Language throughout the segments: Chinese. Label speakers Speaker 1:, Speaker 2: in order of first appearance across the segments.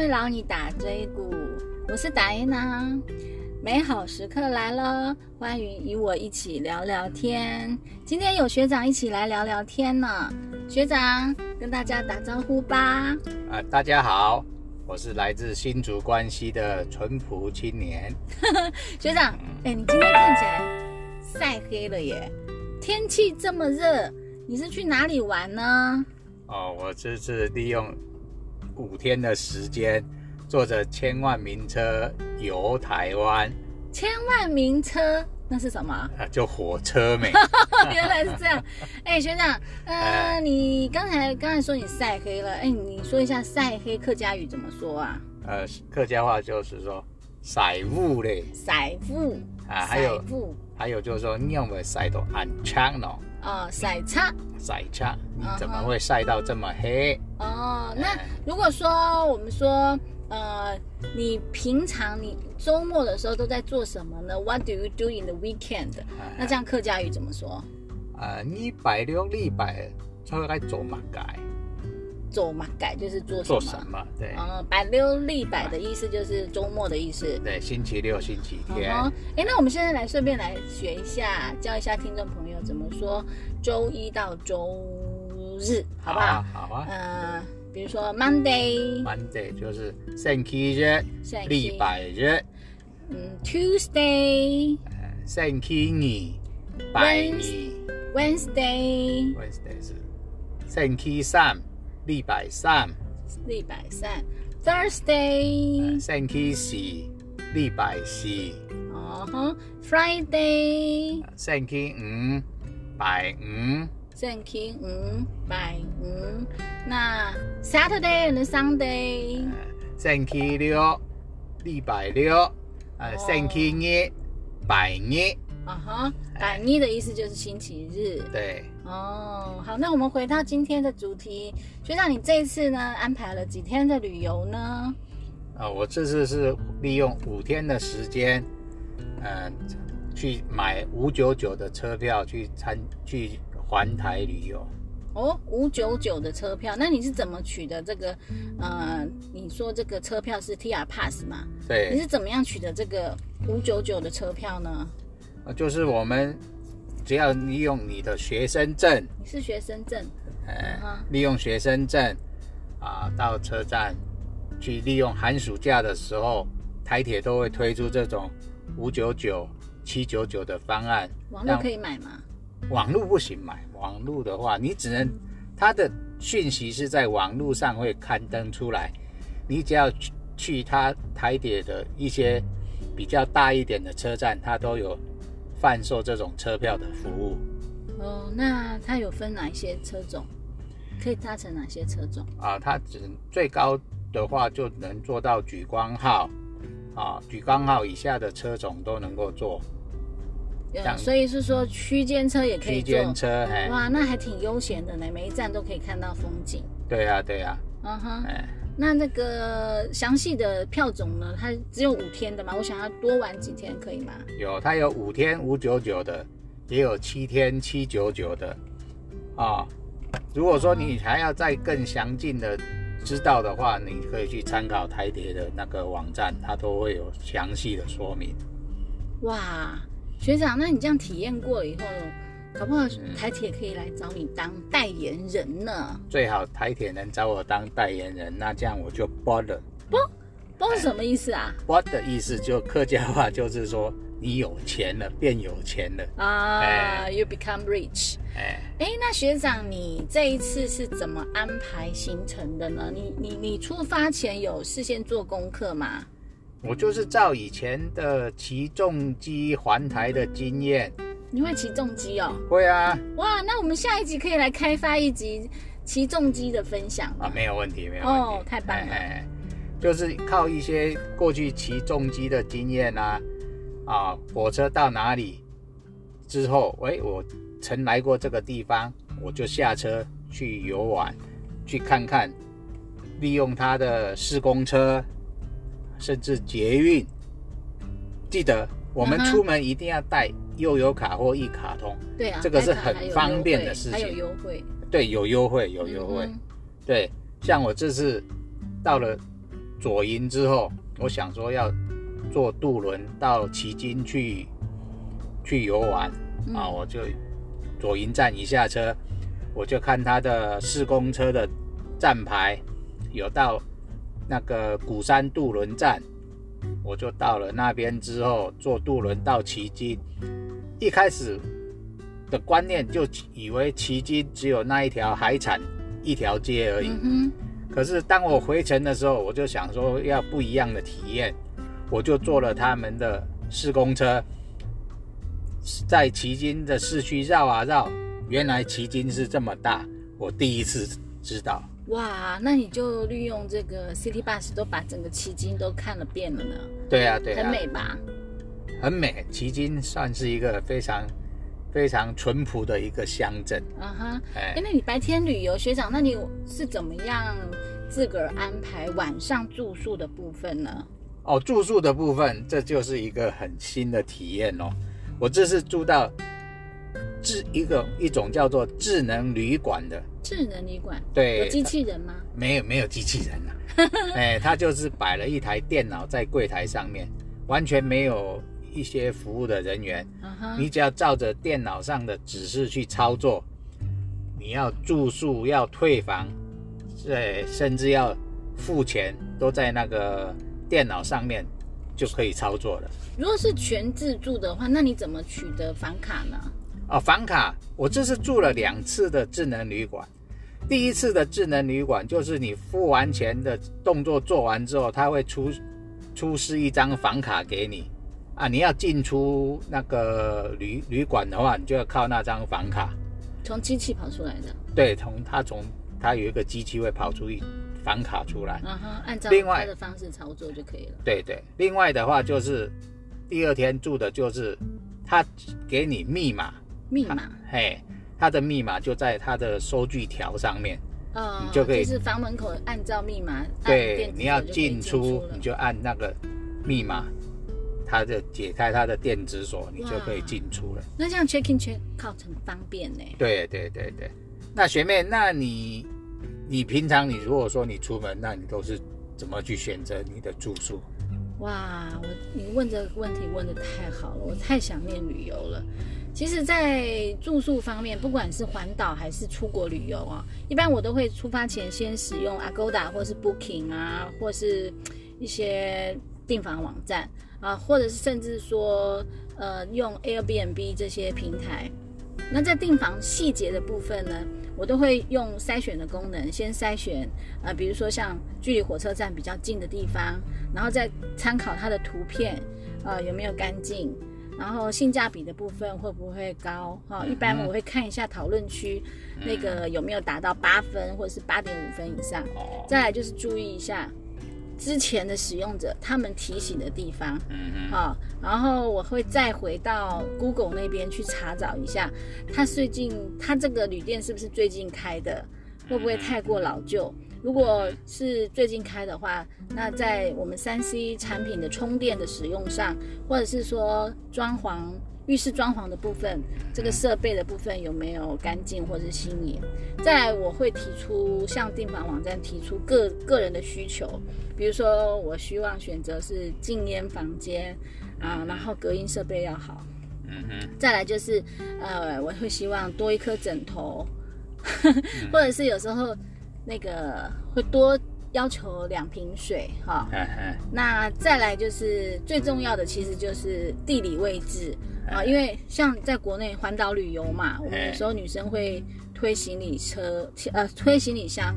Speaker 1: 会饶你打椎骨。我是达耶娜，美好时刻来了，欢迎与我一起聊聊天。今天有学长一起来聊聊天呢，学长跟大家打招呼吧。
Speaker 2: 啊，大家好，我是来自新竹关西的淳朴青年。
Speaker 1: 学长，哎，你今天看起来晒黑了耶！天气这么热，你是去哪里玩呢？
Speaker 2: 哦，我这次利用五天的时间，坐着千万名车游台湾。
Speaker 1: 千万名车那是什么？
Speaker 2: 啊，就火车没？
Speaker 1: 原来是这样。哎，学长，呃，你刚才刚才说你晒黑了，哎，你说一下晒黑客家语怎么说啊？
Speaker 2: 呃，客家话就是说晒雾嘞，
Speaker 1: 晒雾
Speaker 2: 啊，还有
Speaker 1: 雾，
Speaker 2: 还有就是说你有没有晒到暗枪呢？
Speaker 1: 哦，晒差。
Speaker 2: 晒差，你怎么会晒到这么黑？
Speaker 1: 哦，那如果说我们说，呃，你平常你周末的时候都在做什么呢？What do you do in the weekend？那这样客家语怎么说？
Speaker 2: 呃，你拜六礼拜出来做乜改？
Speaker 1: 做嘛改就是做
Speaker 2: 做什么？对，
Speaker 1: 嗯，百六立百的意思就是周末的意思。
Speaker 2: 对，星期六、星期天。
Speaker 1: 哎，那我们现在来顺便来学一下，教一下听众朋友怎么说周一到周日，好不好？
Speaker 2: 好啊。
Speaker 1: 嗯，比如说 Monday。
Speaker 2: Monday 就是星期日，礼拜日。
Speaker 1: 嗯，Tuesday。
Speaker 2: 星期二，拜二。
Speaker 1: Wednesday。
Speaker 2: Wednesday 是星期三。礼拜三，
Speaker 1: 礼拜三，Thursday，
Speaker 2: 星期四，礼拜四，
Speaker 1: 哦哈，Friday，
Speaker 2: 星期五，拜五，
Speaker 1: 星期五，拜五，那 Saturday and Sunday，
Speaker 2: 星期六，礼拜六，呃，星期日，拜日，
Speaker 1: 啊哈，拜日的意思就是星期日，
Speaker 2: 对。
Speaker 1: 哦，好，那我们回到今天的主题，学长，你这一次呢安排了几天的旅游呢？
Speaker 2: 啊，我这次是利用五天的时间，嗯，去买五九九的车票去参去环台旅游。
Speaker 1: 哦，五九九的车票，那你是怎么取得这个？呃，你说这个车票是 T R Pass 吗？
Speaker 2: 对。
Speaker 1: 你是怎么样取得这个五九九的车票呢？
Speaker 2: 啊，就是我们。只要利用你的学生证，
Speaker 1: 你是学生证，
Speaker 2: 呃，利用学生证啊，到车站去利用寒暑假的时候，台铁都会推出这种五九九、七九九的方案。
Speaker 1: 网络可以买吗？
Speaker 2: 网络不行买，网络的话，你只能它的讯息是在网络上会刊登出来，你只要去去它台铁的一些比较大一点的车站，它都有。贩售这种车票的服务
Speaker 1: 哦，那它有分哪一些车种？可以搭乘哪些车种
Speaker 2: 啊？它只最高的话就能做到莒光号啊，莒光号以下的车种都能够坐。
Speaker 1: 所以是说区间车也可以
Speaker 2: 坐。区间车，
Speaker 1: 哇，那还挺悠闲的呢，每一站都可以看到风景。
Speaker 2: 对呀，对呀。
Speaker 1: 嗯哼。那那个详细的票种呢？它只有五天的嘛？我想要多玩几天，可以吗？
Speaker 2: 有，它有五天五九九的，也有七天七九九的啊。如果说你还要再更详尽的知道的话，你可以去参考台铁的那个网站，它都会有详细的说明。
Speaker 1: 哇，学长，那你这样体验过以后？搞不好台铁可以来找你当代言人呢。
Speaker 2: 最好台铁能找我当代言人，那这样我就包了。
Speaker 1: 包包是什么意思啊？
Speaker 2: 包的意思就客家话就是说你有钱了，变有钱了
Speaker 1: 啊。You become rich。哎哎，那学长你这一次是怎么安排行程的呢？你你你出发前有事先做功课吗？
Speaker 2: 我就是照以前的骑重机环台的经验。
Speaker 1: 你会骑重机哦？
Speaker 2: 会啊！
Speaker 1: 哇，那我们下一集可以来开发一集骑重机的分享
Speaker 2: 啊！没有问题，没有问题。哦，
Speaker 1: 太棒了！
Speaker 2: 就是靠一些过去骑重机的经验啊，啊，火车到哪里之后，喂，我曾来过这个地方，我就下车去游玩，去看看，利用它的施工车，甚至捷运。记得我们出门一定要带。悠游卡或一卡通，
Speaker 1: 对啊，
Speaker 2: 这个是很方便的事情，还
Speaker 1: 有优惠，
Speaker 2: 对，有优惠，有优惠，对，像我这次到了左营之后，我想说要坐渡轮到旗津去去游玩。
Speaker 1: 嗯。
Speaker 2: 啊，我就左营站一下车，我就看他的施工车的站牌有到那个鼓山渡轮站，我就到了那边之后坐渡轮到奇津。一开始的观念就以为奇津只有那一条海产一条街而已，
Speaker 1: 嗯
Speaker 2: 可是当我回程的时候，我就想说要不一样的体验，我就坐了他们的施工车，在奇津的市区绕啊绕，原来奇津是这么大，我第一次知道。
Speaker 1: 哼，哇，那你就利用这个 City Bus 都把整个旗津都看了遍了呢，
Speaker 2: 对啊，对啊，
Speaker 1: 很美吧？
Speaker 2: 很美。旗津算是一个非常非常淳朴的一个乡镇，
Speaker 1: 啊哈，
Speaker 2: 哎
Speaker 1: 哎，，那你白天旅游，学长，那你是怎么样自个儿安排晚上住宿的部分呢？
Speaker 2: 哦，住宿的部分，这就是一个很新的体验哦。我这是住到智一个一种叫做智能旅馆的，
Speaker 1: 智能旅馆
Speaker 2: 对
Speaker 1: 有机器人吗？
Speaker 2: 没有没有机器人啊，哎，他就是摆了一台电脑在柜台上面，完全没有一些服务的人员，你只要照着电脑上的指示去操作，你要住宿要退房，对，甚至要付钱，都在那个电脑上面就可以操作了。
Speaker 1: 如果是全自助的话，那你怎么取得房卡呢？
Speaker 2: 哦，房卡，我这是住了两次的智能旅馆。第一次的智能旅馆就是你付完钱的动作做完之后，他会出出示一张房卡给你啊。你要进出那个旅旅馆的话，你就要靠那张房卡。
Speaker 1: 从机器跑出来的，
Speaker 2: 对，从它从它有一个机器会跑出一房卡出来。
Speaker 1: 啊哈，按照
Speaker 2: 另外
Speaker 1: 他的方式操作就可以了。
Speaker 2: 对对，另外的话就是第二天住的就是他给你密码，
Speaker 1: 密码，
Speaker 2: 嘿，他的密码就在他的收据条上面。
Speaker 1: 呃，
Speaker 2: 你就可以就
Speaker 1: 是房门口按照密码，
Speaker 2: 对你要进
Speaker 1: 出
Speaker 2: 你就按那个密码，他的解开他的电子锁，你就可以进出了。
Speaker 1: 那这样 check in check out 很方便呢。
Speaker 2: 对对对对，那学妹，那你你平常你如果说你出门，那你都是怎么去选择你的住宿？
Speaker 1: 哇，我你问这个问题问的太好了，我太想念旅游了。其实，在住宿方面，不管是环岛还是出国旅游啊，一般我都会出发前先使用 Agoda 或是 Booking 啊，或是一些订房网站啊，或者是甚至说呃用 Airbnb 这些平台。那在订房细节的部分呢，我都会用筛选的功能，先筛选呃，比如说像距离火车站比较近的地方，然后再参考它的图片，呃，有没有干净，然后性价比的部分会不会高？哈、一般我会看一下讨论区那个有没有达到八分或者是八点五分以上。
Speaker 2: 哦，
Speaker 1: 再来就是注意一下之前的使用者他们提醒的地方，
Speaker 2: 嗯嗯，
Speaker 1: 好，然后我会再回到 Google 那边去查找一下，它最近它这个旅店是不是最近开的，会不会太过老旧？如果是最近开的话，那在我们三 C 产品的充电的使用上，或者是说装潢、浴室装潢的部分，这个设备的部分有没有干净或者是新颖？再来，我会提出向订房网站提出个个人的需求，比如说我希望选择是禁烟房间啊，然后隔音设备要好。
Speaker 2: 嗯哼，
Speaker 1: 再来就是，呃，我会希望多一颗枕头，或者是有时候那个会多要求两瓶水哈。那再来就是最重要的，其实就是地理位置啊，因为像在国内环岛旅游嘛，我们有时候女生会推行李车，呃，推行李箱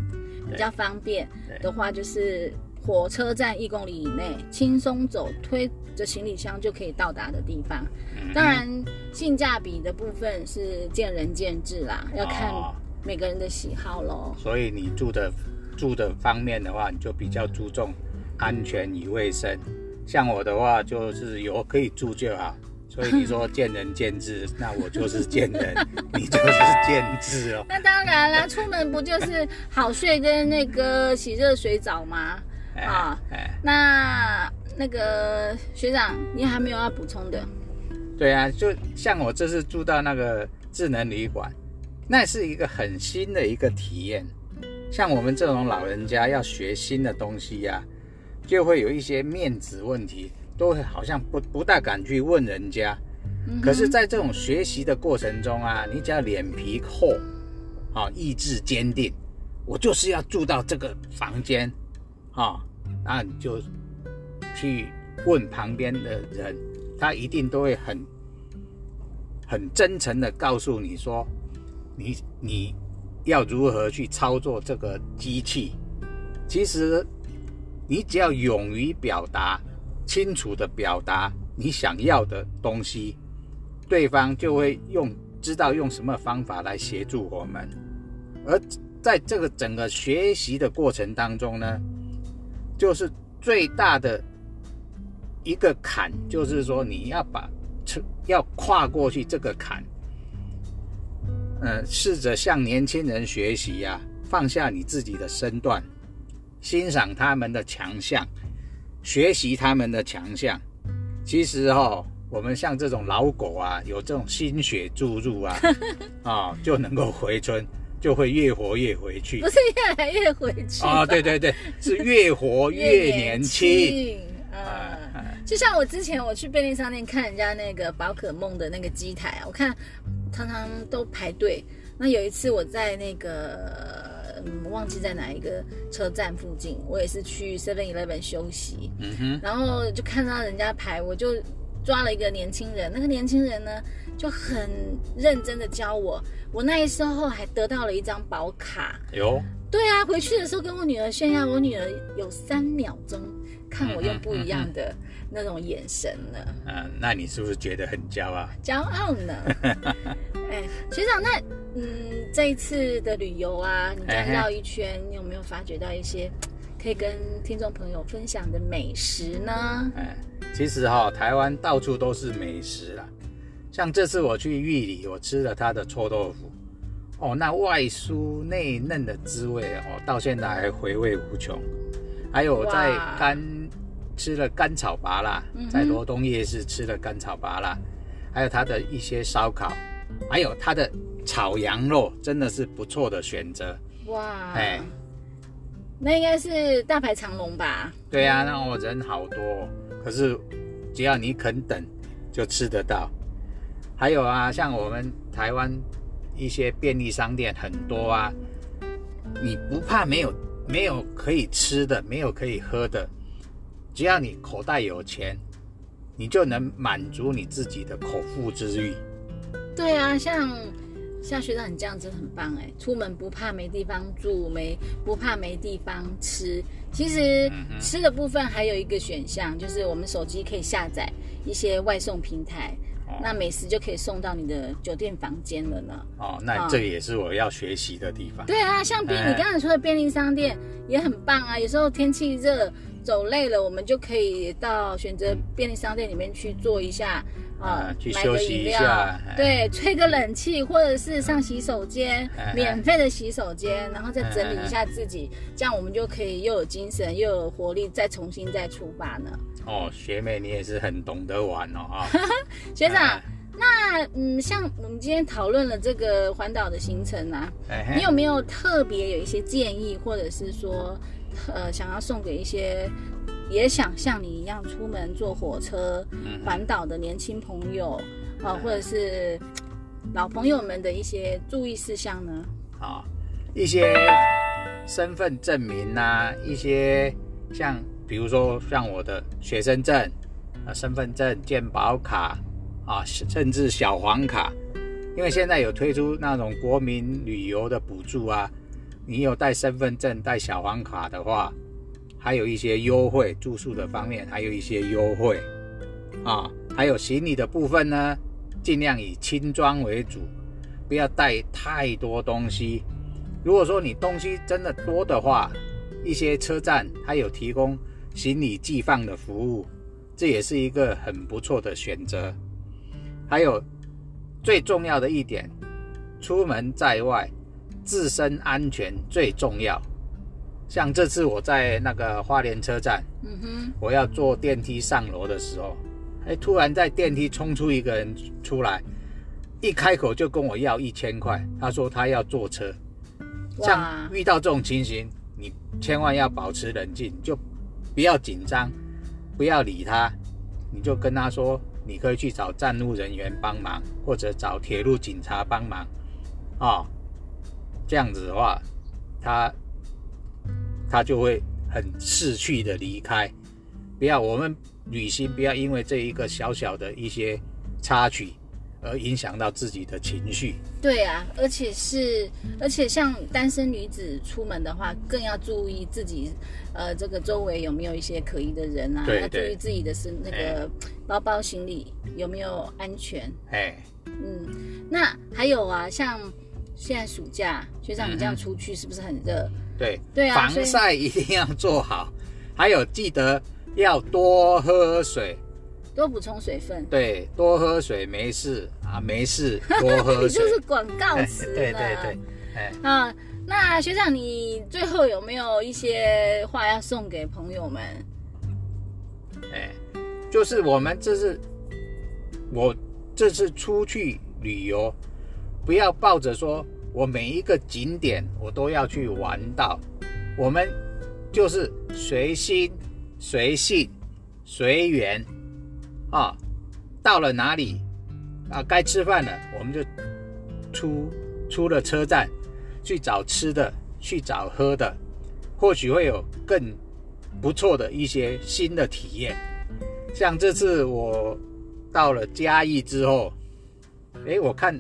Speaker 1: 比较方便的话，就是火车站一公里以内，轻松走，推着行李箱就可以到达的地方。当然，性价比的部分是见仁见智啦，要看
Speaker 2: 哦
Speaker 1: 每个人的喜好喽。
Speaker 2: 所以你住的住的方面的话，你就比较注重安全与卫生。像我的话，就是有可以住就好。所以你说见仁见智，那我就是见仁，你就是见智哦。
Speaker 1: 那当然啦，出门不就是好睡跟那个洗热水澡吗？
Speaker 2: 哎
Speaker 1: 啊
Speaker 2: 哎，
Speaker 1: 那那个学长，你还没有要补充的？
Speaker 2: 对啊，就像我这次住到那个智能旅馆，那是一个很新的一个体验。像我们这种老人家要学新的东西呀、就会有一些面子问题，都会好像不不大敢去问人家。
Speaker 1: 嗯
Speaker 2: 可是，在这种学习的过程中啊，你只要脸皮厚，啊，意志坚定，我就是要住到这个房间，啊，那你就去问旁边的人，他一定都会很很真诚的告诉你说，你你要如何去操作这个机器。其实，你只要勇于表达，清楚的表达你想要的东西。对方就会用知道用什么方法来协助我们，而在这个整个学习的过程当中呢，就是最大的一个坎，就是说你要把要跨过去这个坎，呃，试着向年轻人学习呀、放下你自己的身段，欣赏他们的强项，学习他们的强项。其实哈、我们像这种老狗啊，有这种心血注入啊，啊、就能够回春，就会越活越回去
Speaker 1: 不。是越来越回去
Speaker 2: 啊、对对对，是越活越年轻。啊
Speaker 1: 就像我之前我去便利商店看人家那个宝可梦的那个机台啊，我看常常都排队。那有一次我在那个嗯忘记在哪一个车站附近，我也是去 Seven Eleven 休息，
Speaker 2: 嗯哼，
Speaker 1: 然后就看到人家排，我就抓了一个年轻人，那个年轻人呢就很认真的教我，我那时候还得到了一张保卡。
Speaker 2: 有
Speaker 1: 对啊，回去的时候跟我女儿炫耀，我女儿有三秒钟看我用不一样的那种眼神呢，
Speaker 2: 嗯、那你是不是觉得很骄傲？
Speaker 1: 骄傲呢。哎，学长，那嗯，这一次的旅游啊，你绕一圈，你有没有发觉到一些可以跟听众朋友分享的美食呢？
Speaker 2: 哎，其实哈、台湾到处都是美食啦。像这次我去玉里，我吃了它的臭豆腐，哦，那外酥内嫩的滋味哦，到现在还回味无穷。还有我在甘吃了甘草拔啦
Speaker 1: 嗯，
Speaker 2: 在罗东夜市吃了甘草拔辣，还有它的一些烧烤，还有它的炒羊肉，真的是不错的选择。
Speaker 1: 哇，
Speaker 2: 哎
Speaker 1: 那应该是大排长龙吧？
Speaker 2: 对啊，那我人好多，可是只要你肯等，就吃得到。还有啊，像我们台湾一些便利商店很多啊，你不怕没有没有可以吃的，没有可以喝的，只要你口袋有钱，你就能满足你自己的口腹之欲。
Speaker 1: 对啊，像像学长你这样子很棒哎，出门不怕没地方住，没不怕没地方吃。其实吃的部分还有一个选项，就是我们手机可以下载一些外送平台，
Speaker 2: 哦
Speaker 1: 那美食就可以送到你的酒店房间了呢。
Speaker 2: 哦，那这也是我要学习的地方。
Speaker 1: 对啊，像便
Speaker 2: 哎
Speaker 1: 你刚才说的便利商店也很棒啊。有时候天气热，走累了，我们就可以到选择便利商店里面去坐一下啊
Speaker 2: 啊，去
Speaker 1: 买
Speaker 2: 休息一下哎，
Speaker 1: 对，吹个冷气，或者是上洗手间免费的洗手间，然后再整理一下自己，这样我们就可以又有精神又有活力，再重新再出发呢。
Speaker 2: 哦，学妹你也是很懂得玩哦啊。
Speaker 1: 学长
Speaker 2: 哎，
Speaker 1: 那嗯，像我们今天讨论了这个环岛的行程啊，你有没有特别有一些建议，或者是说，呃，想要送给一些也想像你一样出门坐火车
Speaker 2: 嗯
Speaker 1: 环岛的年轻朋友啊、或者是老朋友们的一些注意事项呢？
Speaker 2: 啊、一些身份证明呐、一些像比如说像我的学生证、啊身份证、健保卡啊，甚至小黄卡，因为现在有推出那种国民旅游的补助啊，你有带身份证、带小黄卡的话，还有一些优惠，住宿的方面还有一些优惠啊，还有行李的部分呢，尽量以轻装为主，不要带太多东西。如果说你东西真的多的话，一些车站它有提供行李寄放的服务，这也是一个很不错的选择。还有最重要的一点，出门在外，自身安全最重要。像这次我在那个花莲车站，
Speaker 1: 嗯哼，
Speaker 2: 我要坐电梯上楼的时候，哎，突然在电梯冲出一个人出来，一开口就跟我要一千块，他说他要坐车。
Speaker 1: 哇
Speaker 2: 像，遇到这种情形，你千万要保持冷静，就不要紧张，不要理他，你就跟他说，你可以去找站务人员帮忙，或者找铁路警察帮忙，啊、这样子的话，他他就会很逝去的离开。不要我们旅行，不要因为这一个小小的一些插曲而影响到自己的情绪。
Speaker 1: 对啊，而且是，而且像单身女子出门的话，更要注意自己，呃，这个周围有没有一些可疑的人啊，要注意自己的是那个包包行李有没有安全。
Speaker 2: 哎，
Speaker 1: 嗯，那还有啊，像现在暑假，学长你这样出去是不是很热？
Speaker 2: 对，
Speaker 1: 对啊
Speaker 2: 防晒一定要做好，还有记得要多喝水。
Speaker 1: 多补充水分。
Speaker 2: 对，多喝水没事啊，没事 多喝
Speaker 1: 你
Speaker 2: 水。
Speaker 1: 就是广告词
Speaker 2: 对
Speaker 1: 呢
Speaker 2: 对对，哎，
Speaker 1: 啊，那学长，你最后有没有一些话要送给朋友们？
Speaker 2: 哎，就是我们这是我这次出去旅游，不要抱着说我每一个景点我都要去玩到，我们就是随心、随性、随缘啊。到了哪里啊，该吃饭了，我们就出出了车站去找吃的，去找喝的，或许会有更不错的一些新的体验。像这次我到了嘉义之后，诶，我看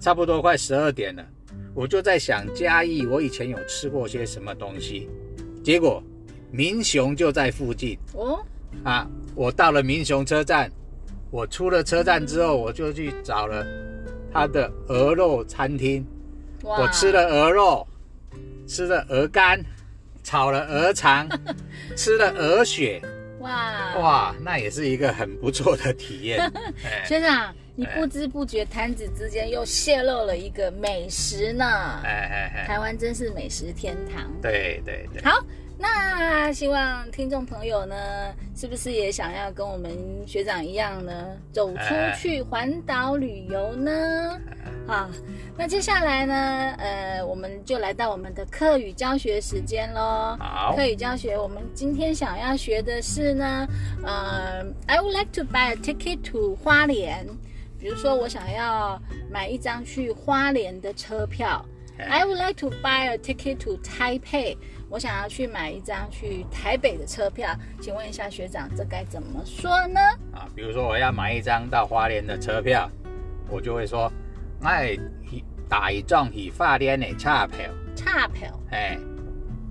Speaker 2: 差不多快十二点了，我就在想嘉义我以前有吃过些什么东西，结果民雄就在附近
Speaker 1: 哦，
Speaker 2: 啊。我到了民雄车站，我出了车站之后，我就去找了他的鹅肉餐厅，
Speaker 1: 哇
Speaker 2: 我吃了鹅肉，吃了鹅肝，炒了鹅肠，吃了鹅血。
Speaker 1: 哇
Speaker 2: 哇，那也是一个很不错的体验。哎
Speaker 1: 学长，你不知不觉弹指之间又泄露了一个美食呢。
Speaker 2: 哎哎哎，
Speaker 1: 台湾真是美食天堂。
Speaker 2: 对对对，
Speaker 1: 好，那希望听众朋友呢，是不是也想要跟我们学长一样呢，走出去环岛旅游呢？啊，那接下来呢，呃，我们就来到我们的课语教学时间喽。
Speaker 2: 好
Speaker 1: 课语教学，我们今天想要学的是呢，呃，I would like to buy a ticket to 花莲。比如说，我想要买一张去花莲的车票。I would like to buy a ticket to Taipei。我想要去买一张去台北的车票，请问一下学长，这该怎么说呢？
Speaker 2: 啊，比如说我要买一张到花莲的车票，我就会说，哎，打一张去花莲的车票。
Speaker 1: 差票，
Speaker 2: 哎，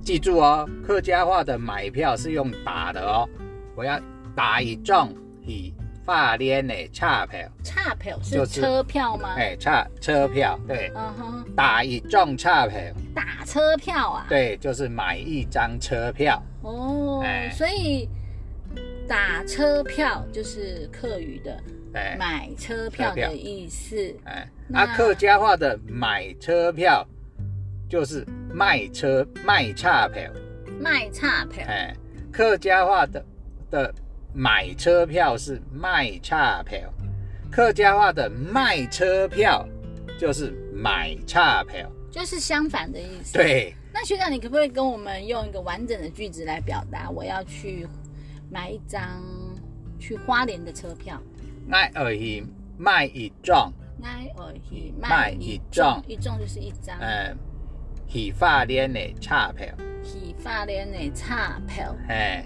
Speaker 2: 记住哦，客家话的买票是用打的哦。我要打一张去花莲的车票，
Speaker 1: 差票
Speaker 2: 就是是
Speaker 1: 车票吗？
Speaker 2: 哎，车车票，对，
Speaker 1: 嗯哼，
Speaker 2: 打一张车票，
Speaker 1: 打车票啊。
Speaker 2: 对，就是买一张车票。
Speaker 1: 哦，
Speaker 2: 哎。
Speaker 1: 所以打车票就是客语的
Speaker 2: 哎，
Speaker 1: 买车票
Speaker 2: 车票
Speaker 1: 的意思。
Speaker 2: 哎，
Speaker 1: 那
Speaker 2: 啊，客家话的买车票就是卖车卖差票，
Speaker 1: 卖差票，
Speaker 2: 哎，客家话的的买车票是卖差票，客家话的卖车票就是买差票。
Speaker 1: 就是相反的意思。。
Speaker 2: 对，
Speaker 1: 那学长，你可不可以跟我们用一个完整的句子来表达我要去买一张去花莲的车票？
Speaker 2: 爱而已卖一张，
Speaker 1: 哎，哦，一
Speaker 2: 卖一张
Speaker 1: 一张就是一张，
Speaker 2: 呃，去花莲的差票，
Speaker 1: 去花莲的差票
Speaker 2: 哎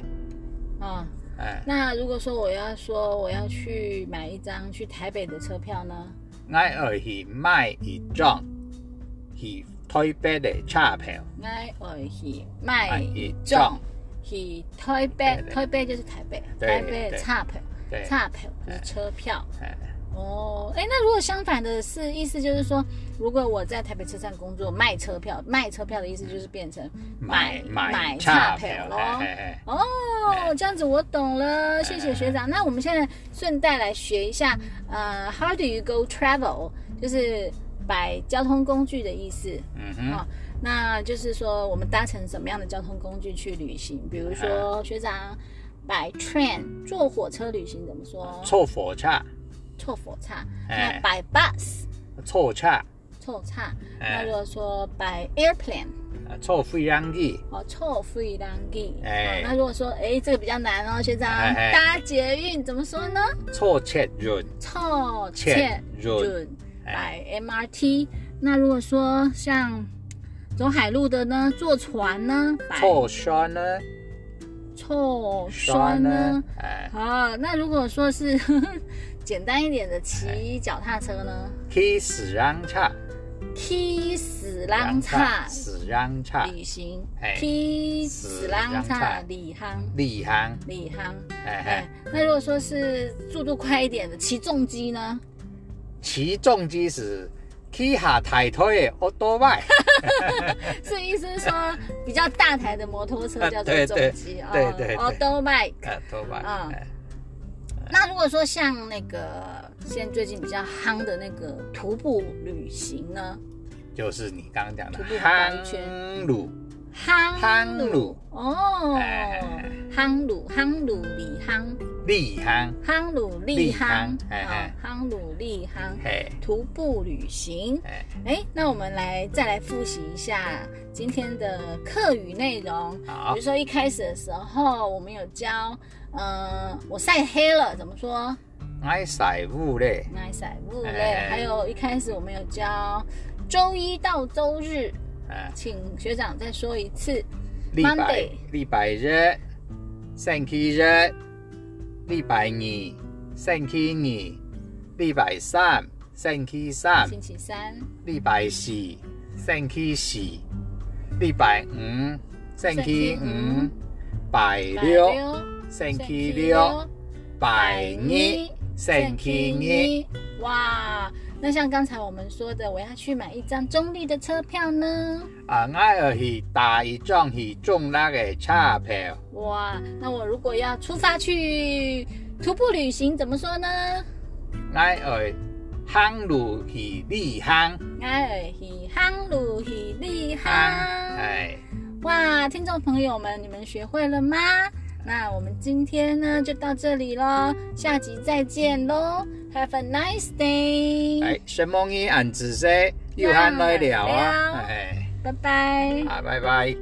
Speaker 1: 啊。
Speaker 2: 哎，
Speaker 1: 那如果说我要说我要去买一张去台北的车票呢？
Speaker 2: 爱而去买一张。去台北的车票。
Speaker 1: 哎，我去卖
Speaker 2: 卖
Speaker 1: 一
Speaker 2: 一
Speaker 1: 张。
Speaker 2: 张，
Speaker 1: 去台北台北就是台北，
Speaker 2: 对
Speaker 1: 台北的
Speaker 2: 对
Speaker 1: 差票，
Speaker 2: 对，
Speaker 1: 差票就是车票。
Speaker 2: 哎
Speaker 1: 哦，哎，那如果相反的是，意思就是说，如果我在台北车站工作卖车票，卖车票的意思就是变成买
Speaker 2: 买
Speaker 1: 买
Speaker 2: 差
Speaker 1: 差票咯。哦，这样子我懂了，谢谢学长。那我们现在顺带来学一下，呃，How do you go travel？就是摆交通工具的意思。
Speaker 2: 嗯
Speaker 1: 哦
Speaker 2: 哼，
Speaker 1: 那就是说我们搭乘什么样的交通工具去旅行？比如说学长摆 train 坐火车旅行怎么说？
Speaker 2: 坐火车，
Speaker 1: 错火车。那
Speaker 2: 哎
Speaker 1: 摆 bus
Speaker 2: 错车，
Speaker 1: 错错差。那
Speaker 2: 哎
Speaker 1: 如果说 by airplane，
Speaker 2: 啊坐飞机，
Speaker 1: 哦，错飞机。
Speaker 2: 哎。
Speaker 1: 那如果说，哎，这个比较难哦，学长，搭捷运怎么说呢？
Speaker 2: 坐捷运，
Speaker 1: 错
Speaker 2: 捷
Speaker 1: 切
Speaker 2: 运
Speaker 1: 运
Speaker 2: 哎。
Speaker 1: by MRT。那如果说像走海路的呢，坐船呢，by
Speaker 2: 坐船呢，
Speaker 1: 错栓呢？，
Speaker 2: 哎，
Speaker 1: 好，那如果说是简单一点的骑脚踏车呢？
Speaker 2: 骑死人叉，
Speaker 1: 骑死浪叉
Speaker 2: 死人叉，
Speaker 1: 旅行。
Speaker 2: 哎，
Speaker 1: 骑死浪叉
Speaker 2: 死浪叉
Speaker 1: 礼行
Speaker 2: 厉行，
Speaker 1: 礼行。
Speaker 2: 哎
Speaker 1: 哎
Speaker 2: 哎，，
Speaker 1: 那如果说是速度快一点的骑重机呢？
Speaker 2: 骑重机是骑下抬腿的 auto bike，
Speaker 1: 是意思是说比较大台的摩托车
Speaker 2: 啊
Speaker 1: 叫做重机
Speaker 2: 对对对
Speaker 1: 哦，auto bike。
Speaker 2: 啊，auto bike，
Speaker 1: 嗯
Speaker 2: 哎
Speaker 1: 那如果说像那个现在最近比较夯的那个徒步旅行呢？
Speaker 2: 就是你刚刚讲的
Speaker 1: 徒步环圈。
Speaker 2: 夯路，
Speaker 1: 夯
Speaker 2: 夯路
Speaker 1: 哦。
Speaker 2: 哎，
Speaker 1: 夯路夯路里夯。
Speaker 2: 厉行，
Speaker 1: 夯夯。
Speaker 2: 夯，哎
Speaker 1: 哦
Speaker 2: 哎。
Speaker 1: 夯路立夯，徒步旅行。
Speaker 2: 哎，
Speaker 1: 哎，那我们来再来复习一下今天的课语内容。
Speaker 2: 好。
Speaker 1: 比如，说一开始的时候，我们有教，嗯、我晒黑了怎么说？
Speaker 2: 爱晒雾嘞，
Speaker 1: 爱晒雾嘞。
Speaker 2: 哎。
Speaker 1: 还有一开始我们有教周一到周日，
Speaker 2: 啊，
Speaker 1: 请学长再说一次。Monday
Speaker 2: 禮拜日、星期日、禮拜二、星期二、禮拜三、星期三、
Speaker 1: 星期三、
Speaker 2: 禮拜四、星期四、礼拜五、星期五、拜
Speaker 1: 拜
Speaker 2: 六、
Speaker 1: 六、
Speaker 2: 星期六、拜日、星期
Speaker 1: 二。哇，那像刚才我们说的，我要去买一张中立的车票呢。
Speaker 2: 啊，我要去打一张去中那個車票。
Speaker 1: 哇，那我如果要出发去徒步旅行，怎么说呢？
Speaker 2: 我要行路去旅行。
Speaker 1: 哎，去航路去旅行。
Speaker 2: 哎。
Speaker 1: 哇，听众朋友们，你们学会了吗？那我们今天呢就到这里喽，下集再见喽，Have a nice day，
Speaker 2: 哎，什么语按仔细，又喊来了啊，哎，
Speaker 1: 拜拜。
Speaker 2: 啊，拜拜。